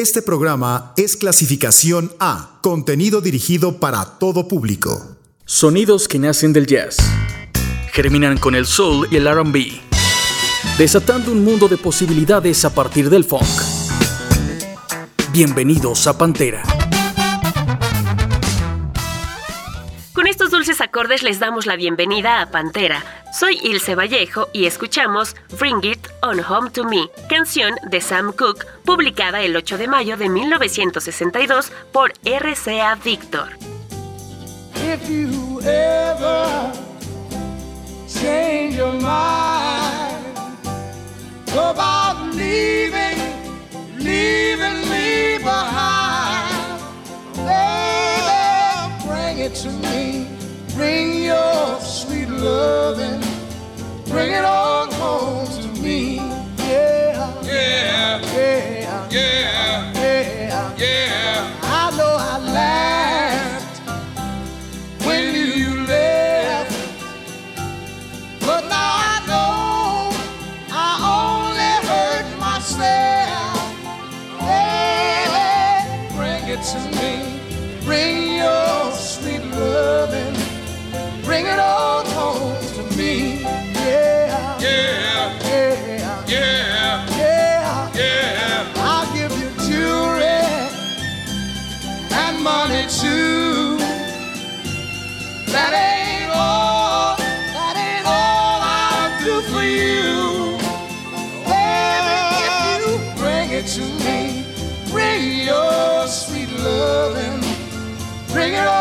Este programa es clasificación A, contenido dirigido para todo público. Sonidos que nacen del jazz. Germinan con el soul y el RB. Desatando un mundo de posibilidades a partir del funk. Bienvenidos a Pantera. Con estos dulces acordes les damos la bienvenida a Pantera. Soy Ilse Vallejo y escuchamos Bring It On Home to Me, canción de Sam Cooke, publicada el 8 de mayo de 1962 por RCA Victor. If you ever change your mind. Bring your sweet loving, bring it on home to me. Yeah, Yeah, yeah, yeah, yeah. yeah. Bring it all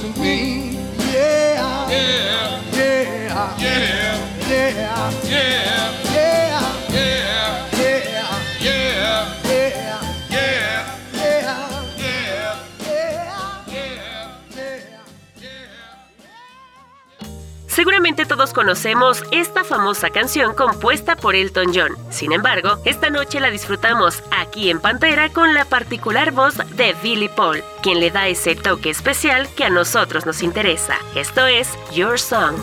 to me. Yeah. Yeah. Yeah. Yeah. Yeah. yeah. Conocemos esta famosa canción compuesta por Elton John. Sin embargo, esta noche la disfrutamos aquí en Pantera con la particular voz de Billy Paul, quien le da ese toque especial que a nosotros nos interesa. Esto es Your Song.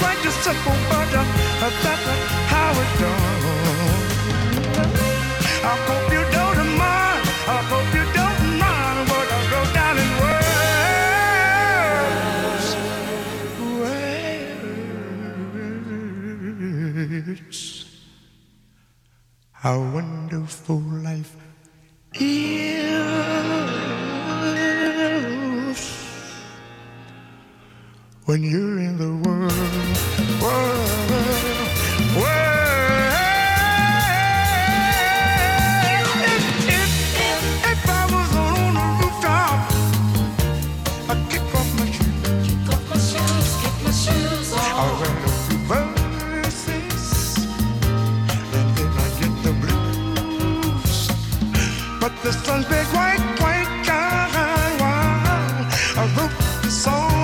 Quite, a simple, uh, that's uh, how it's done. I hope you don't mind. I hope you don't mind what I wrote down in words. Words. How wonderful Sun's big white, white, gone. A roof so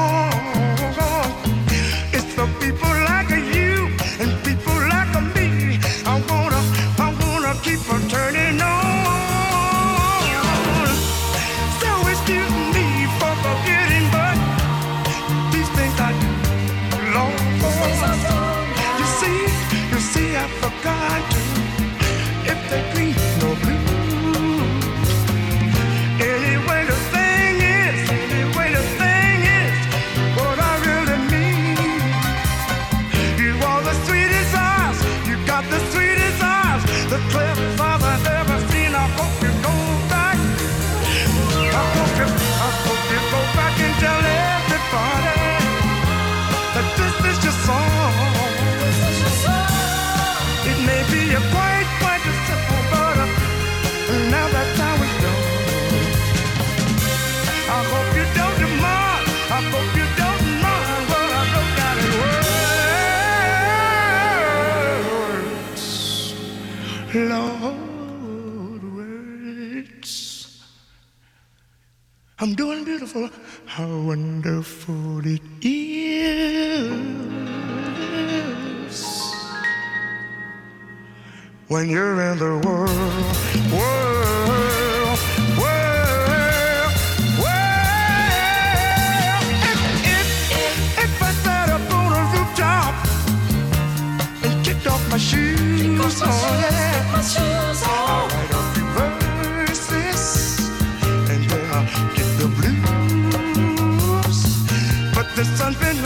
I'm doing beautiful. How wonderful it is when you're in the world, world, world, world. If, if, if, if I sat up on a rooftop and kicked off my shoes, shoes, oh, yeah. my shoes something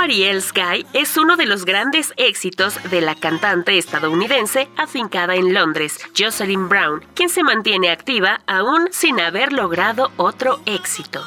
Mariel Sky es uno de los grandes éxitos de la cantante estadounidense afincada en Londres, Jocelyn Brown, quien se mantiene activa aún sin haber logrado otro éxito.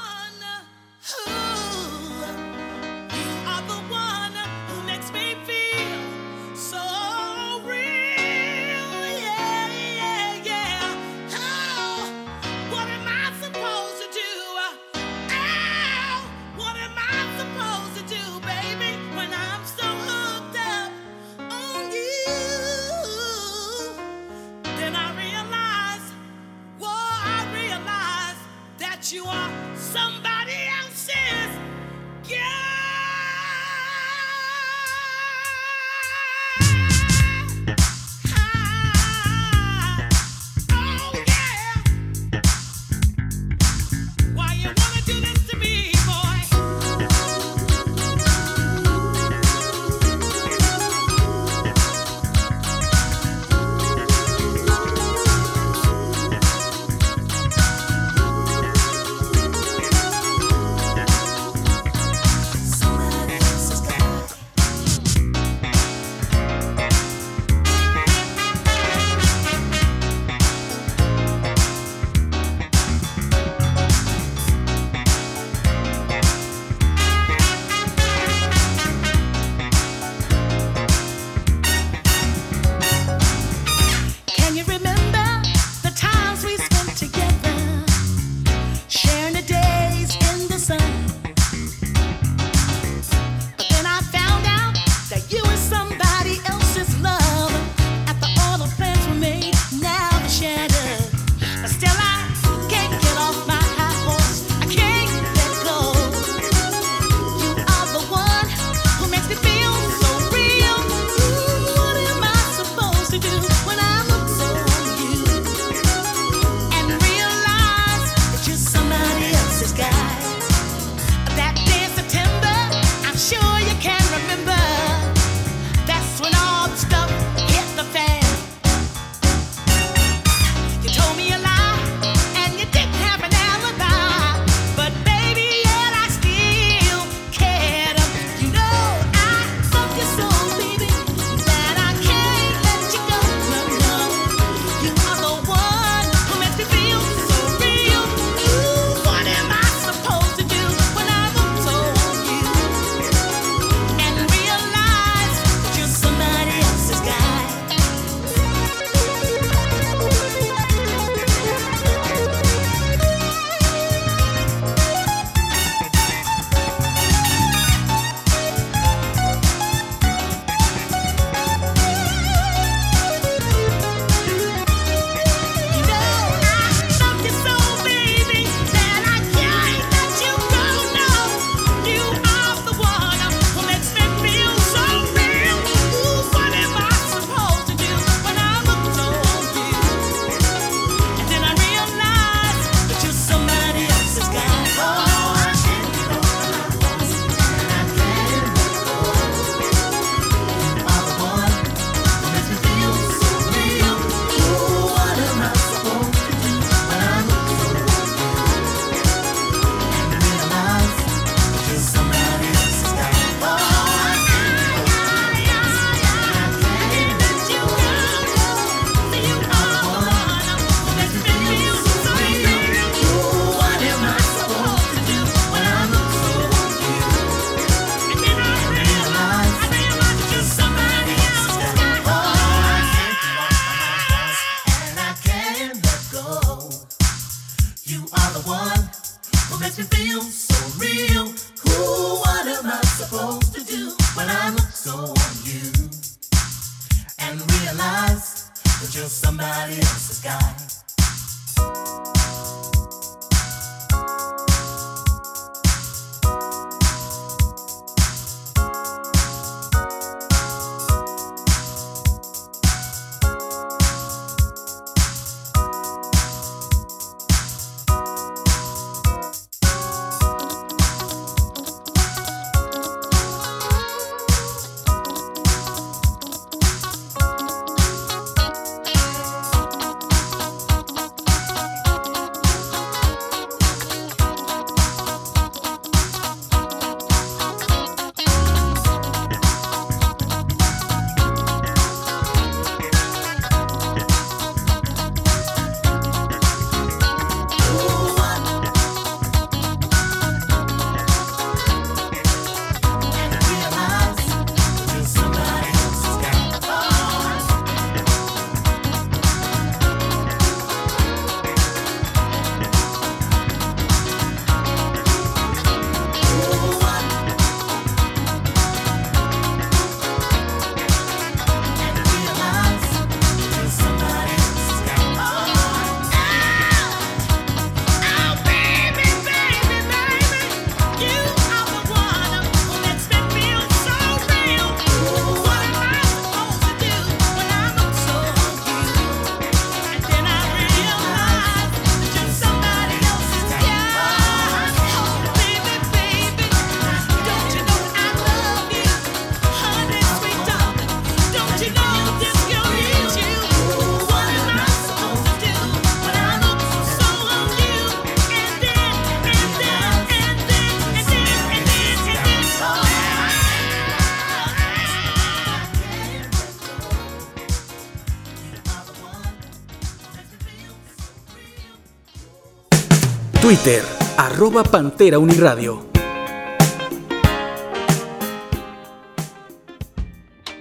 Twitter, arroba Pantera Uniradio.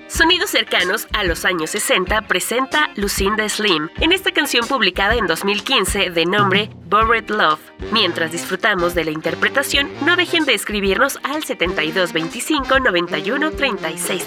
Sonidos cercanos a los años 60 presenta Lucinda Slim en esta canción publicada en 2015 de nombre Borrowed Love. Mientras disfrutamos de la interpretación, no dejen de escribirnos al 7225 91 36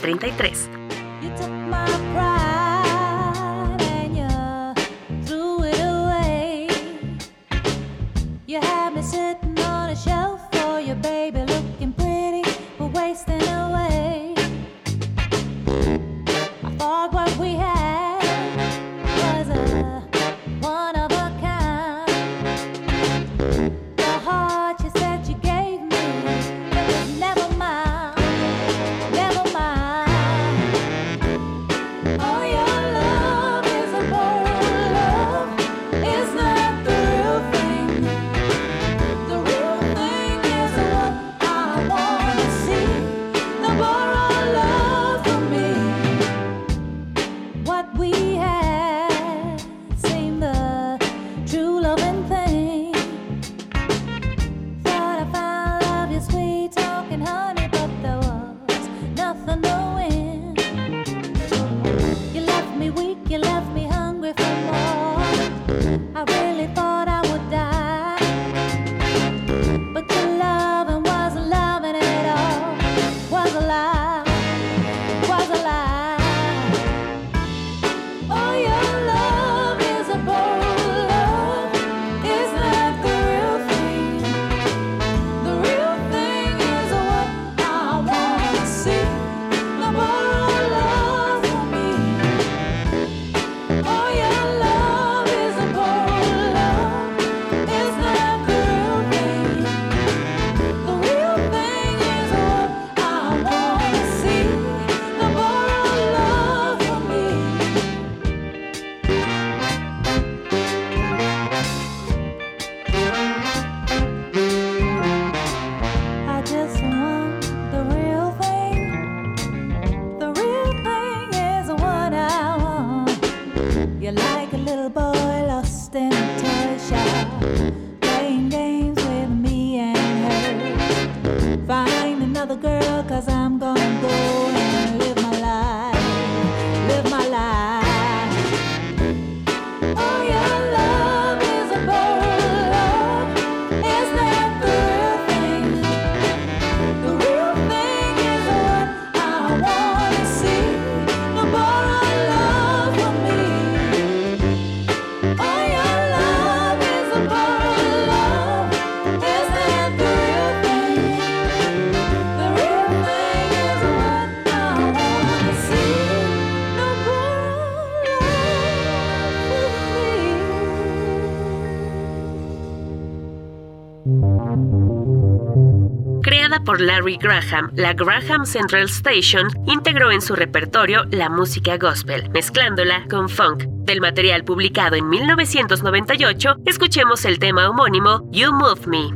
Larry Graham, la Graham Central Station integró en su repertorio la música gospel, mezclándola con funk. Del material publicado en 1998, escuchemos el tema homónimo You Move Me.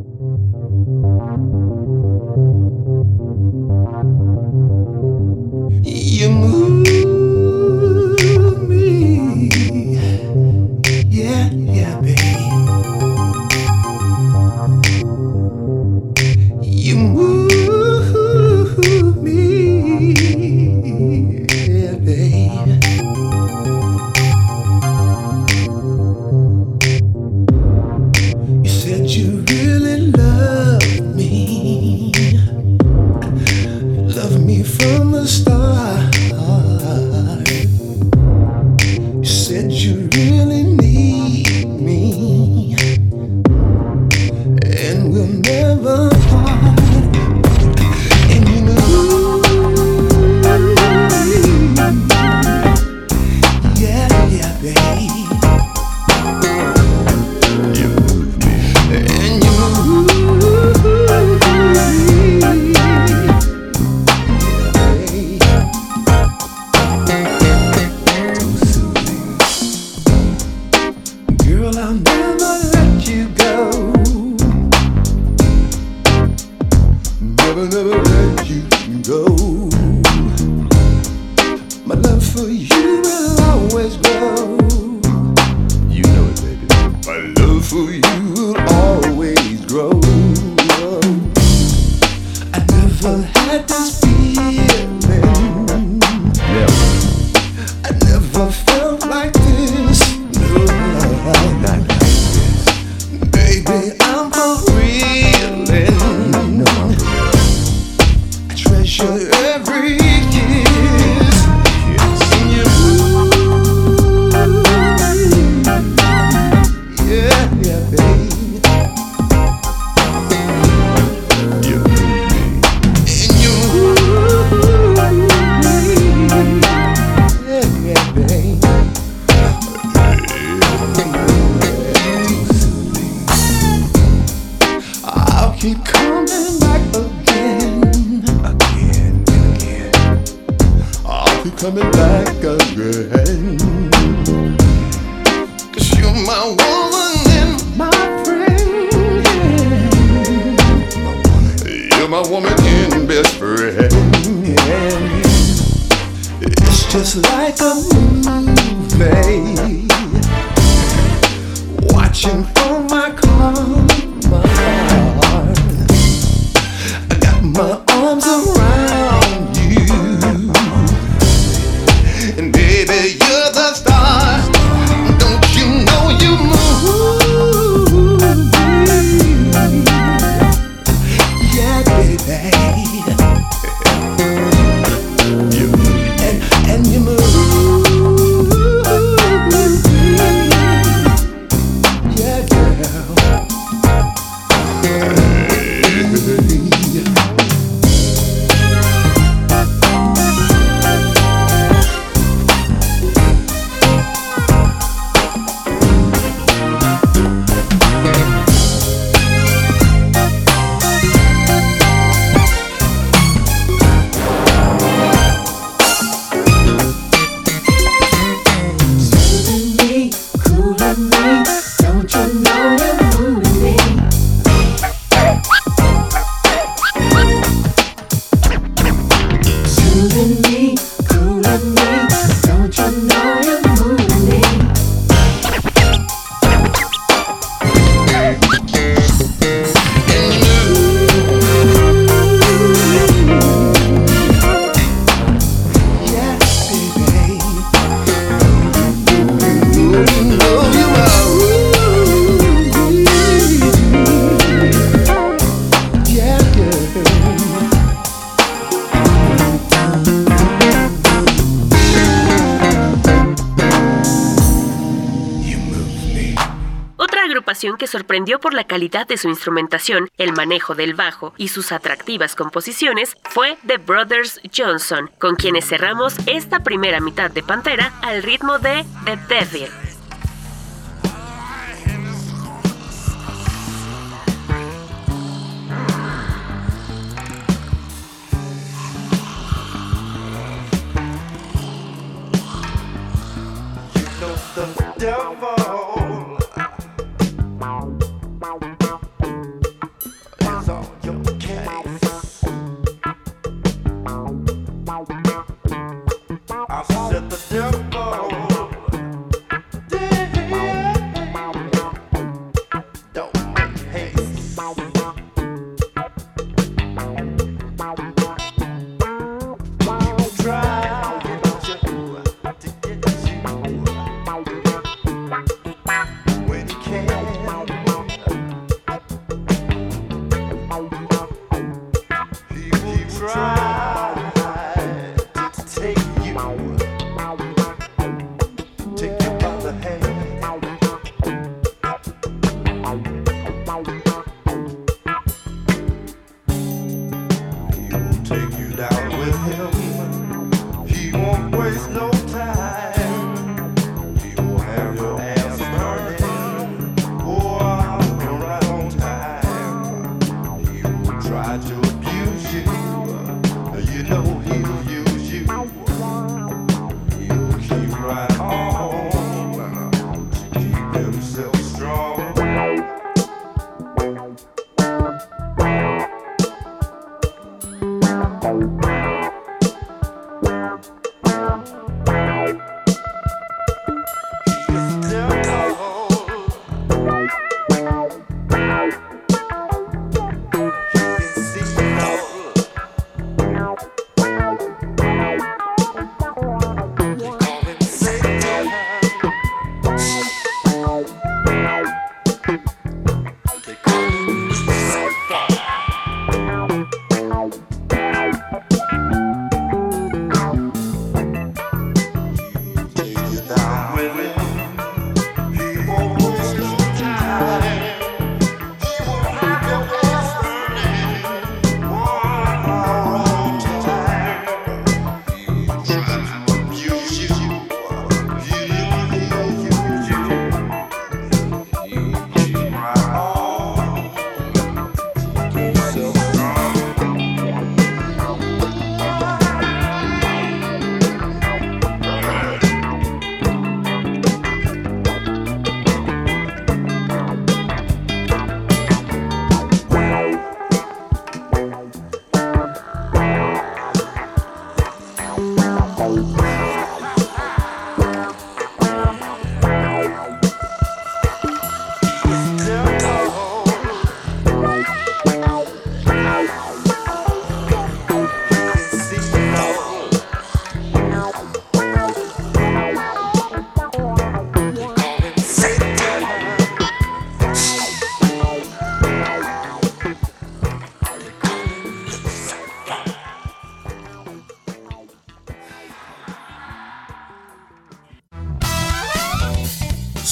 por la calidad de su instrumentación, el manejo del bajo y sus atractivas composiciones fue The Brothers Johnson, con quienes cerramos esta primera mitad de Pantera al ritmo de The devil.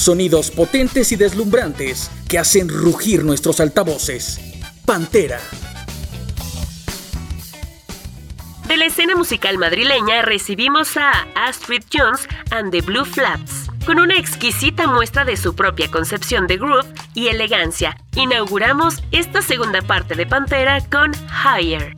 Sonidos potentes y deslumbrantes que hacen rugir nuestros altavoces. Pantera. De la escena musical madrileña recibimos a Astrid Jones and the Blue Flaps. Con una exquisita muestra de su propia concepción de groove y elegancia, inauguramos esta segunda parte de Pantera con Higher.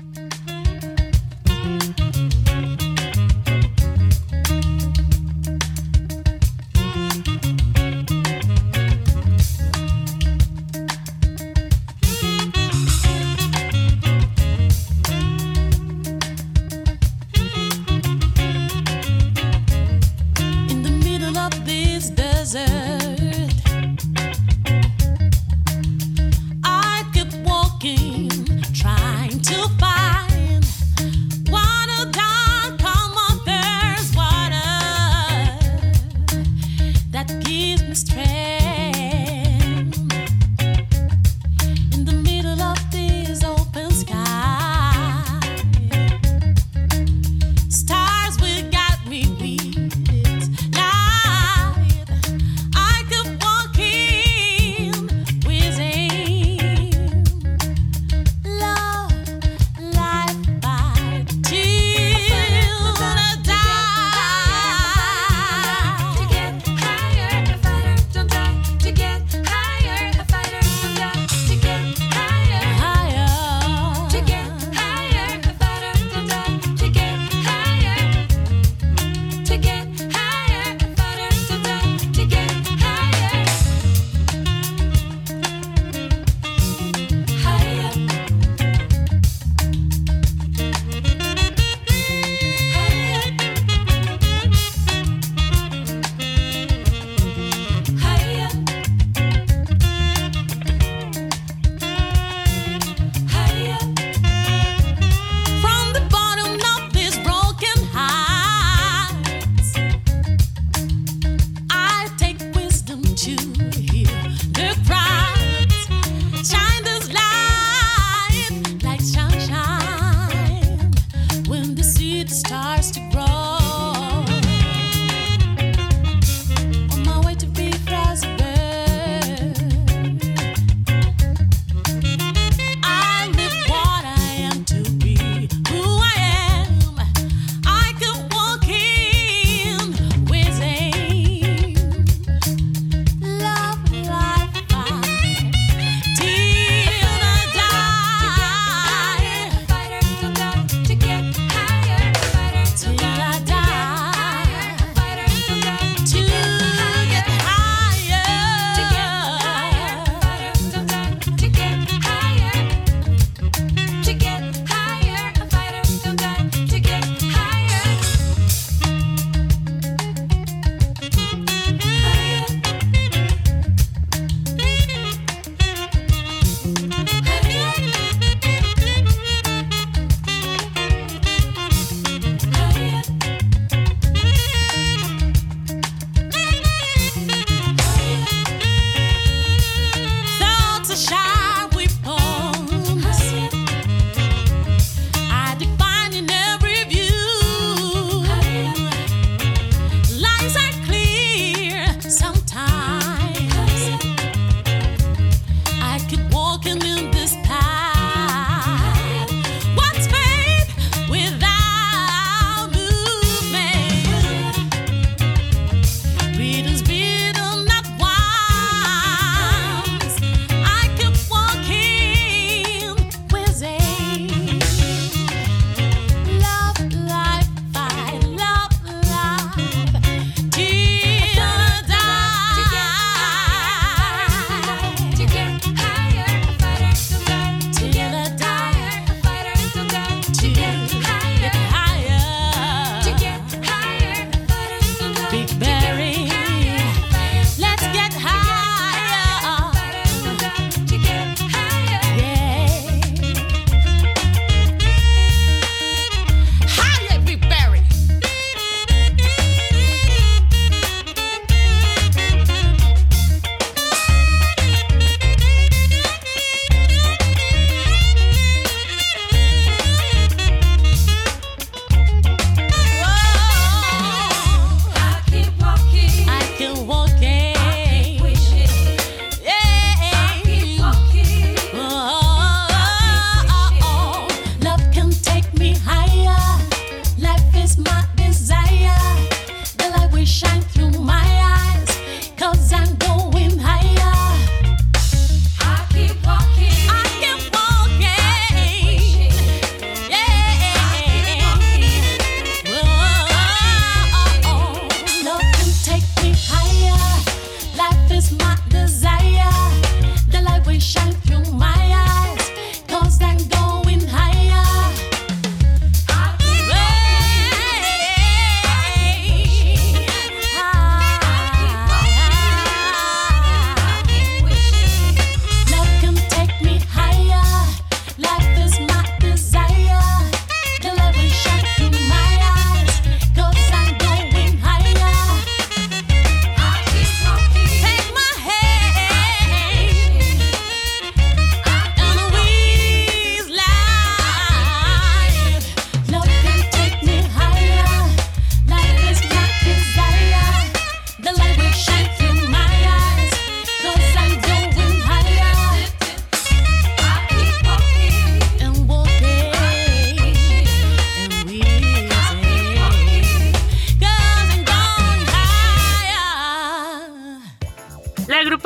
strength.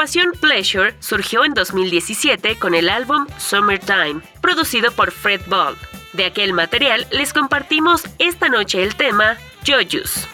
agrupación Pleasure surgió en 2017 con el álbum Summertime, producido por Fred Ball. De aquel material les compartimos esta noche el tema Jojus.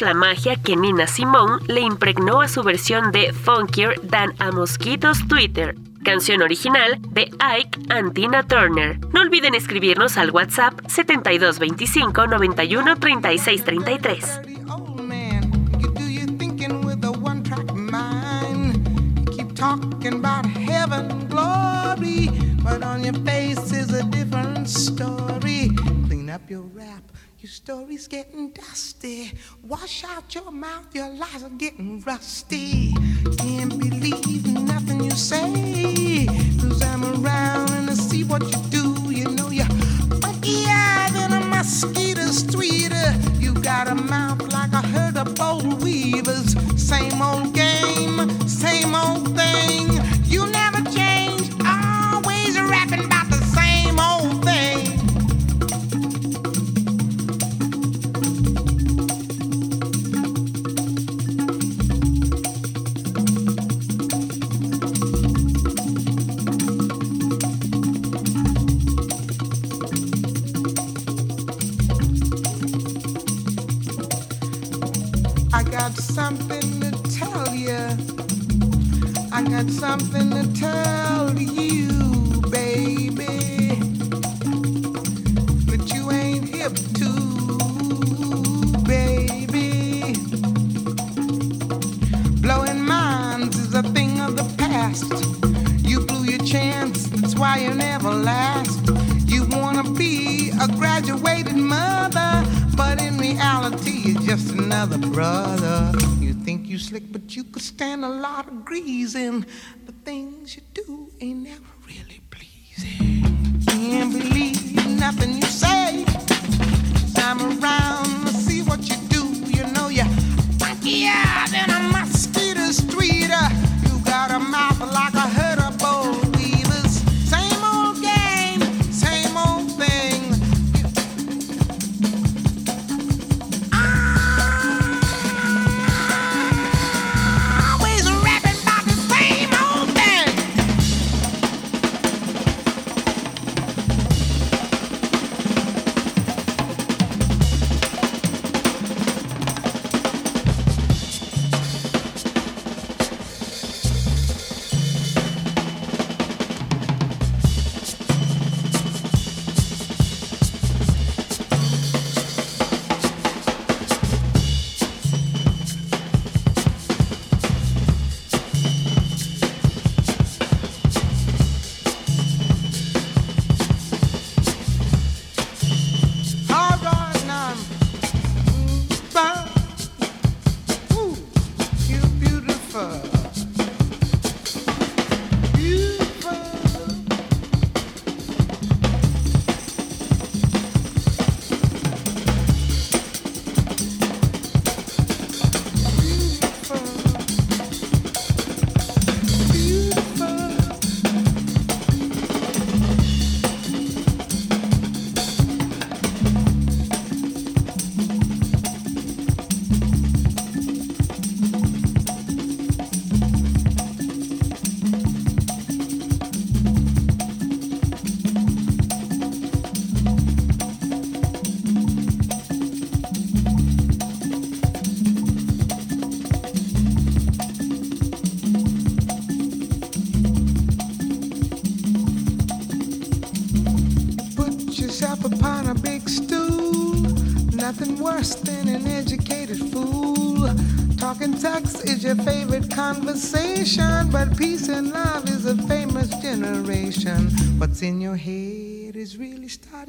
la magia que Nina Simone le impregnó a su versión de Funkier Than a Mosquito's Twitter, canción original de Ike and Tina Turner. No olviden escribirnos al WhatsApp 7225 91 36 talking about heaven glory, but on your face is a different story. Clean up your rap. Story's getting dusty. Wash out your mouth, your lies are getting rusty. Can't believe nothing.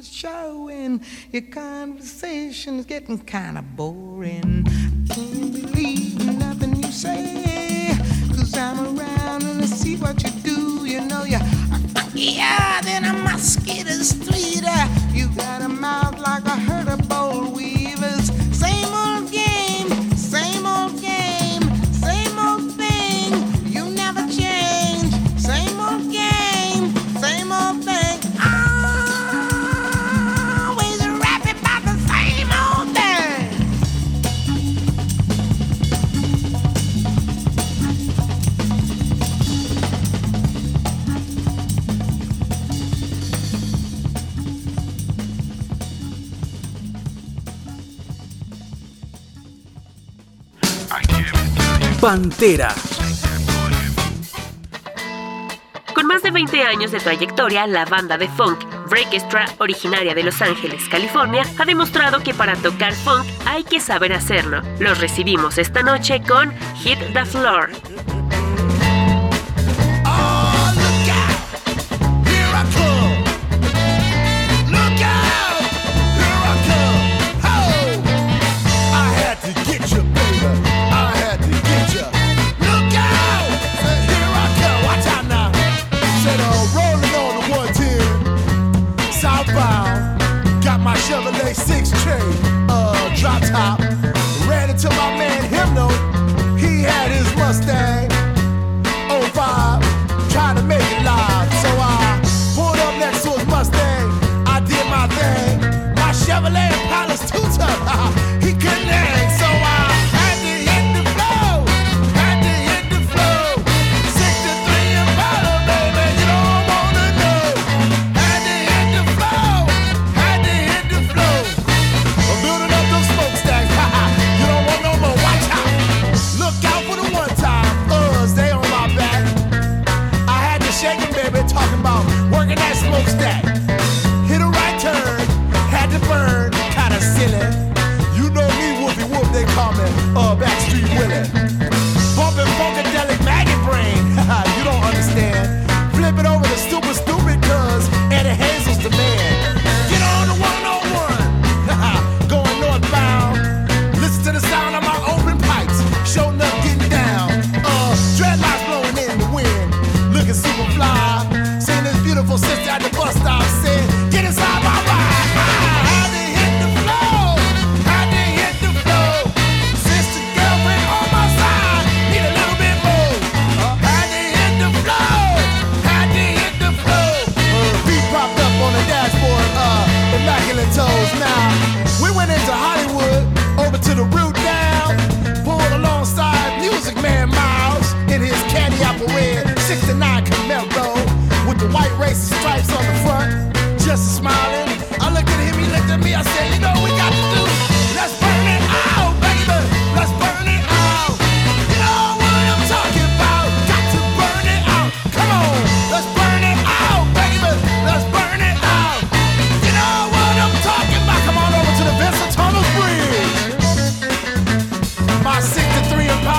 Showing a show and your conversation's getting kind of boring. I can't believe nothing you say, cause I'm around and I see what you do. You know, you're yeah, then a mosquito's tweeter. You got a mouth like a hurricane. Pantera. Con más de 20 años de trayectoria, la banda de funk Breakestra, originaria de Los Ángeles, California, ha demostrado que para tocar funk hay que saber hacerlo. Los recibimos esta noche con Hit the Floor.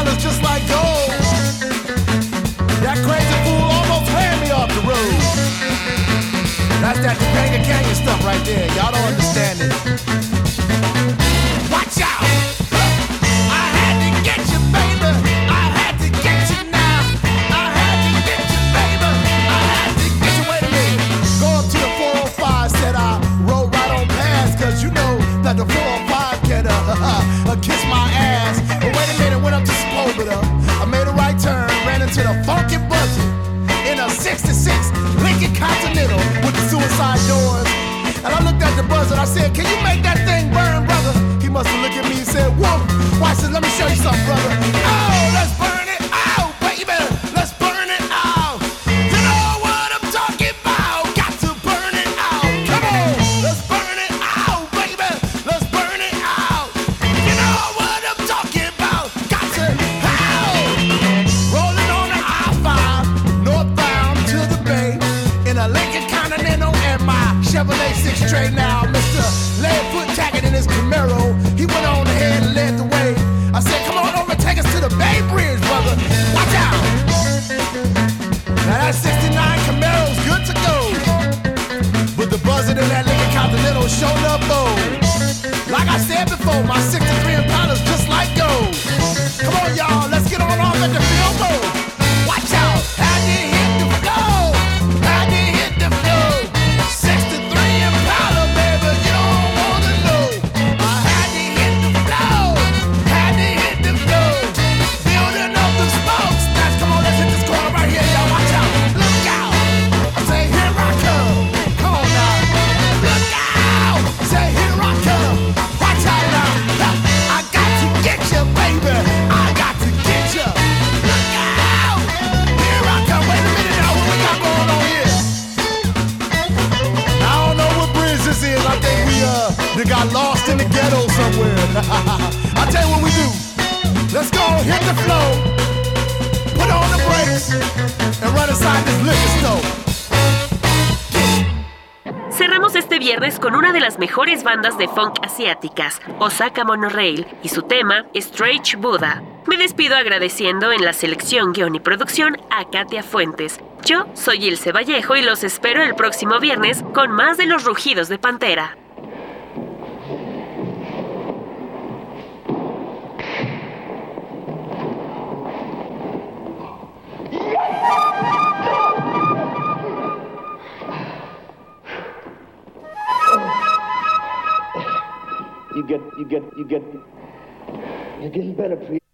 dollars just like gold. That crazy fool almost ran me off the road. That's that ganga ganga stuff right there. Y'all don't understand it. I said, Can you make that thing burn, brother? He must have looked at me and said, Whoop. Watch this, let me show you something, brother. Oh, that's burn. Bandas de funk asiáticas, Osaka Monorail, y su tema, Strange Buddha. Me despido agradeciendo en la selección, guion y producción a Katia Fuentes. Yo soy Ilse Vallejo y los espero el próximo viernes con más de los rugidos de Pantera. Get, you get, you get, you're getting better, pre.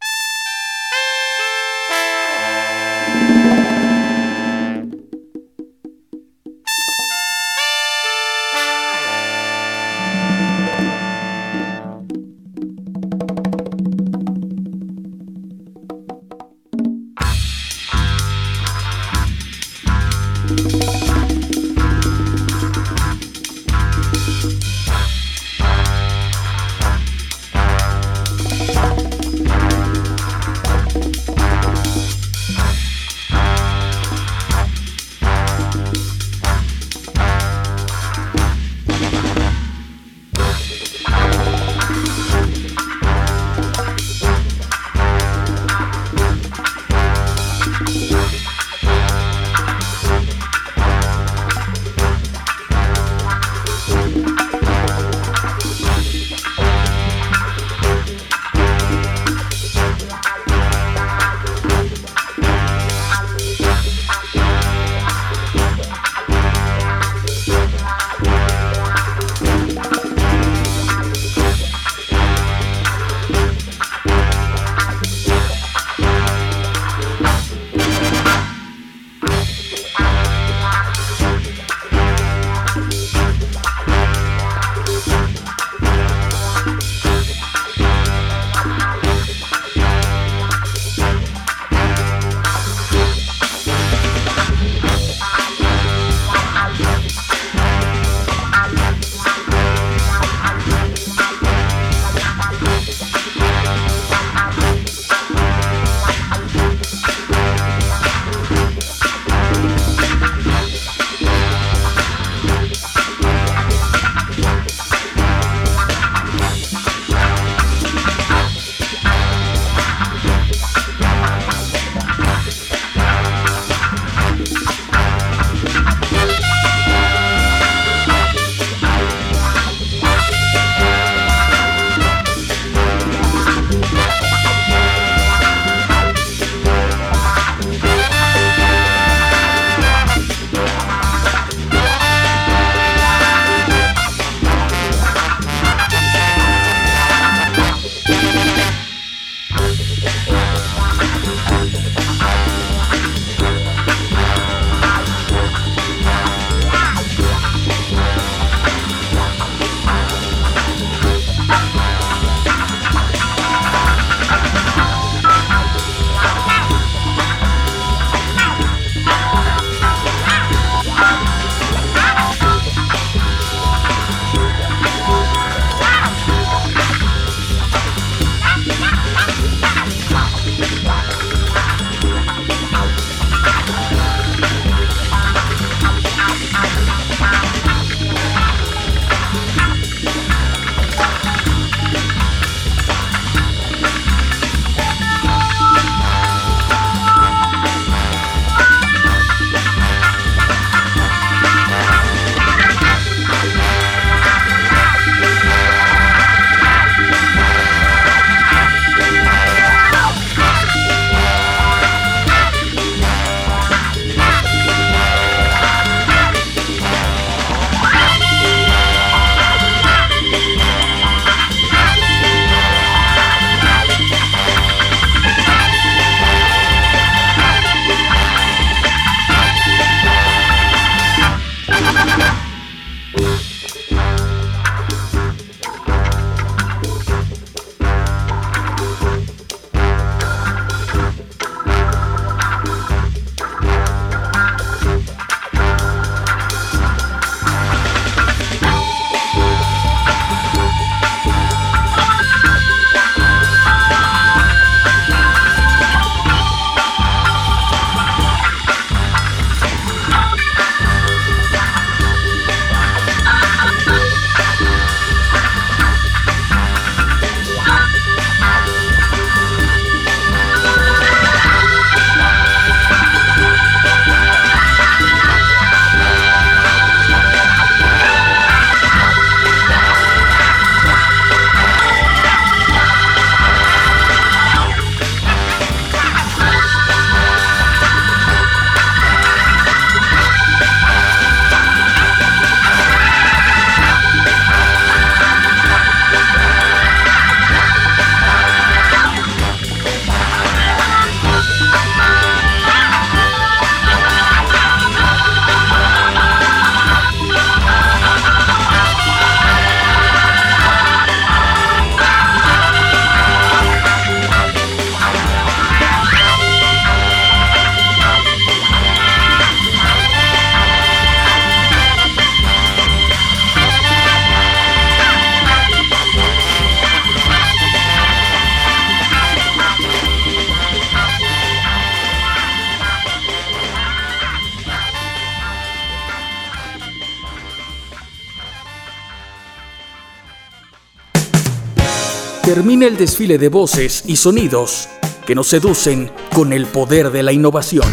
Termina el desfile de voces y sonidos que nos seducen con el poder de la innovación.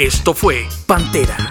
Esto fue Pantera